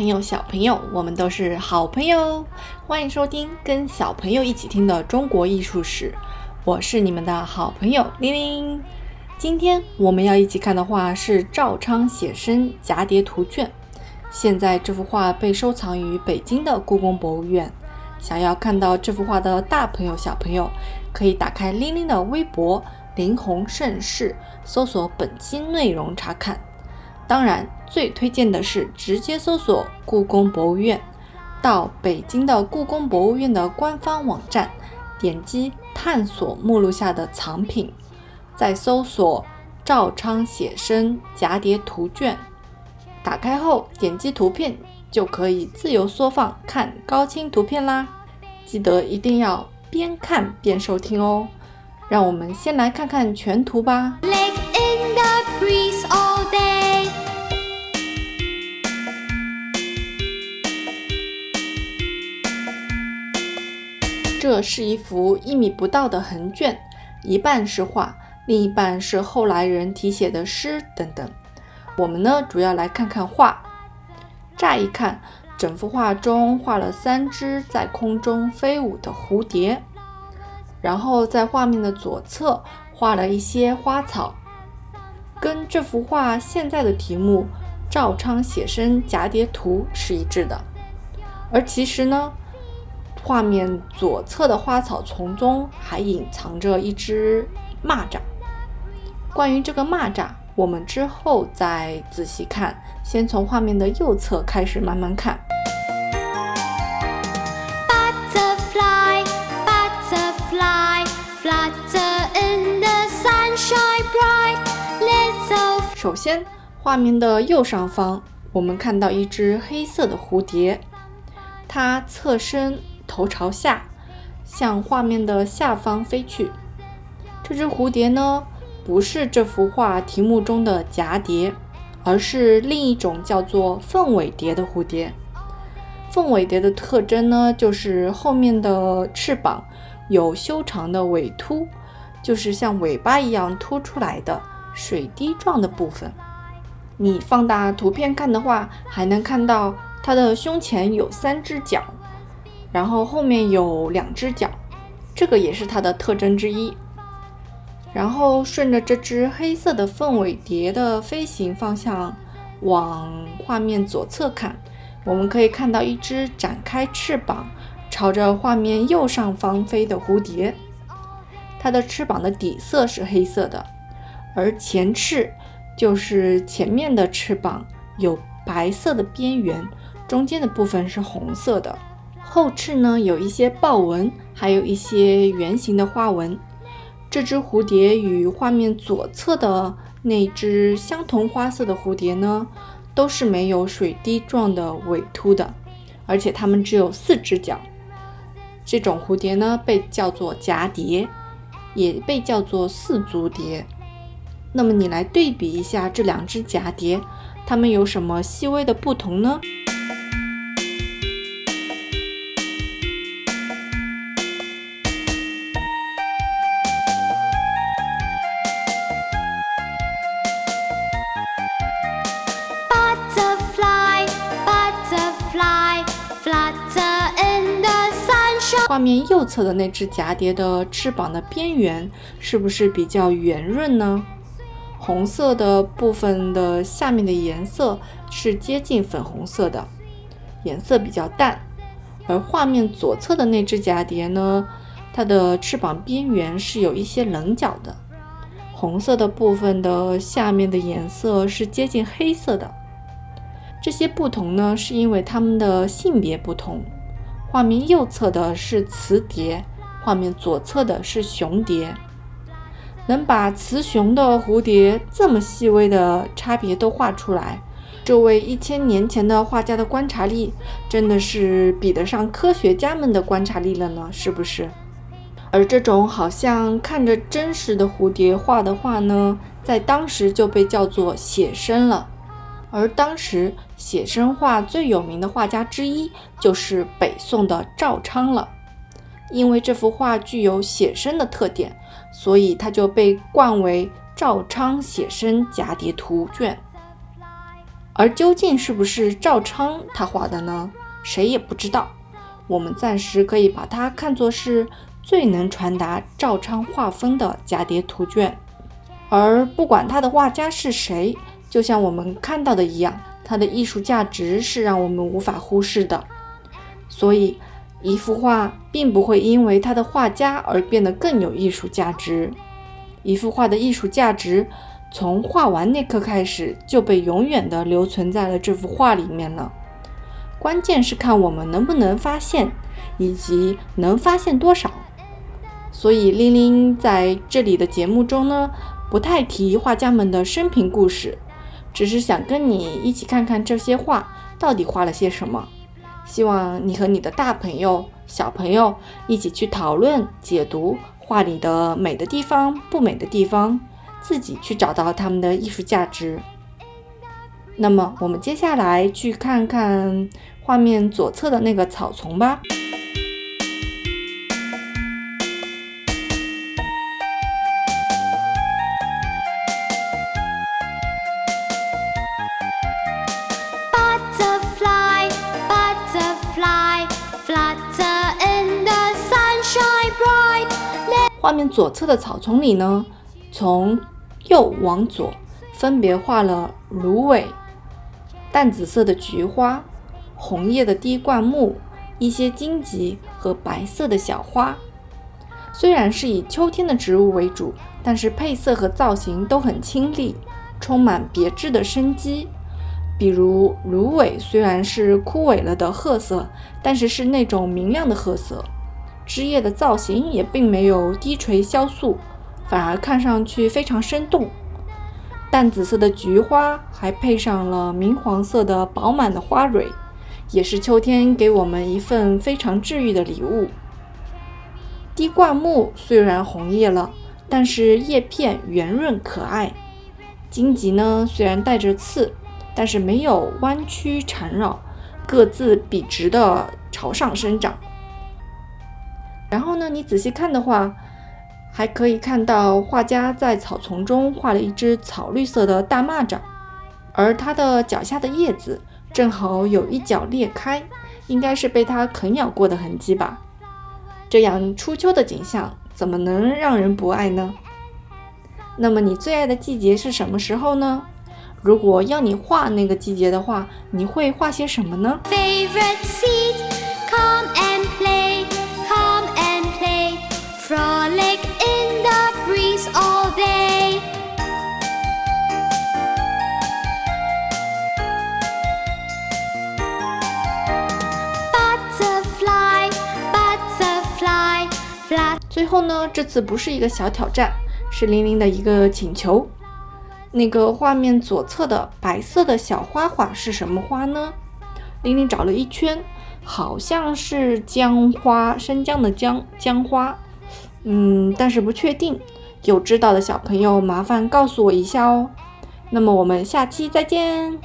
朋友、小朋友，我们都是好朋友。欢迎收听跟小朋友一起听的中国艺术史，我是你们的好朋友玲玲。今天我们要一起看的画是赵昌写生《蛱蝶图卷》。现在这幅画被收藏于北京的故宫博物院。想要看到这幅画的大朋友、小朋友，可以打开玲玲的微博“林红盛世”，搜索本期内容查看。当然，最推荐的是直接搜索“故宫博物院”，到北京的故宫博物院的官方网站，点击探索目录下的藏品。再搜索赵昌写生蛱蝶图卷，打开后点击图片就可以自由缩放看高清图片啦。记得一定要边看边收听哦。让我们先来看看全图吧。这是一幅一米不到的横卷，一半是画。另一半是后来人题写的诗等等。我们呢，主要来看看画。乍一看，整幅画中画了三只在空中飞舞的蝴蝶，然后在画面的左侧画了一些花草，跟这幅画现在的题目《赵昌写生蛱蝶图》是一致的。而其实呢，画面左侧的花草丛中还隐藏着一只蚂蚱。关于这个蚂蚱，我们之后再仔细看。先从画面的右侧开始慢慢看。Butterfly, butterfly, flutter in the sunshine bright. Little. 首先，画面的右上方，我们看到一只黑色的蝴蝶，它侧身，头朝下，向画面的下方飞去。这只蝴蝶呢？不是这幅画题目中的蛱蝶，而是另一种叫做凤尾蝶的蝴蝶。凤尾蝶的特征呢，就是后面的翅膀有修长的尾突，就是像尾巴一样凸出来的水滴状的部分。你放大图片看的话，还能看到它的胸前有三只脚，然后后面有两只脚，这个也是它的特征之一。然后顺着这只黑色的凤尾蝶的飞行方向往画面左侧看，我们可以看到一只展开翅膀朝着画面右上方飞的蝴蝶。它的翅膀的底色是黑色的，而前翅就是前面的翅膀有白色的边缘，中间的部分是红色的。后翅呢有一些豹纹，还有一些圆形的花纹。这只蝴蝶与画面左侧的那只相同花色的蝴蝶呢，都是没有水滴状的尾突的，而且它们只有四只脚。这种蝴蝶呢，被叫做蛱蝶，也被叫做四足蝶。那么你来对比一下这两只蛱蝶，它们有什么细微的不同呢？画面右侧的那只蛱蝶的翅膀的边缘是不是比较圆润呢？红色的部分的下面的颜色是接近粉红色的，颜色比较淡。而画面左侧的那只蛱蝶呢，它的翅膀边缘是有一些棱角的，红色的部分的下面的颜色是接近黑色的。这些不同呢，是因为它们的性别不同。画面右侧的是雌蝶，画面左侧的是雄蝶。能把雌雄的蝴蝶这么细微的差别都画出来，这位一千年前的画家的观察力真的是比得上科学家们的观察力了呢，是不是？而这种好像看着真实的蝴蝶画的画呢，在当时就被叫做写生了。而当时写生画最有名的画家之一就是北宋的赵昌了。因为这幅画具有写生的特点，所以它就被冠为《赵昌写生蛱蝶图卷》。而究竟是不是赵昌他画的呢？谁也不知道。我们暂时可以把它看作是最能传达赵昌画风的蛱蝶图卷。而不管他的画家是谁，就像我们看到的一样，他的艺术价值是让我们无法忽视的。所以，一幅画并不会因为他的画家而变得更有艺术价值。一幅画的艺术价值，从画完那刻开始就被永远的留存在了这幅画里面了。关键是看我们能不能发现，以及能发现多少。所以，玲玲在这里的节目中呢。不太提画家们的生平故事，只是想跟你一起看看这些画到底画了些什么。希望你和你的大朋友、小朋友一起去讨论、解读画里的美的地方、不美的地方，自己去找到他们的艺术价值。那么，我们接下来去看看画面左侧的那个草丛吧。画面左侧的草丛里呢，从右往左分别画了芦苇、淡紫色的菊花、红叶的滴灌木、一些荆棘和白色的小花。虽然是以秋天的植物为主，但是配色和造型都很清丽，充满别致的生机。比如芦苇虽然是枯萎了的褐色，但是是那种明亮的褐色。枝叶的造型也并没有低垂萧素，反而看上去非常生动。淡紫色的菊花还配上了明黄色的饱满的花蕊，也是秋天给我们一份非常治愈的礼物。滴灌木虽然红叶了，但是叶片圆润可爱。荆棘呢，虽然带着刺，但是没有弯曲缠绕，各自笔直的朝上生长。然后呢，你仔细看的话，还可以看到画家在草丛中画了一只草绿色的大蚂蚱，而它的脚下的叶子正好有一角裂开，应该是被它啃咬过的痕迹吧。这样初秋的景象怎么能让人不爱呢？那么你最爱的季节是什么时候呢？如果要你画那个季节的话，你会画些什么呢？frolic in butterfly, fly. 最后呢，这次不是一个小挑战，是玲玲的一个请求。那个画面左侧的白色的小花花是什么花呢？玲玲找了一圈，好像是姜花，生姜的姜，姜花。嗯，但是不确定，有知道的小朋友麻烦告诉我一下哦。那么我们下期再见。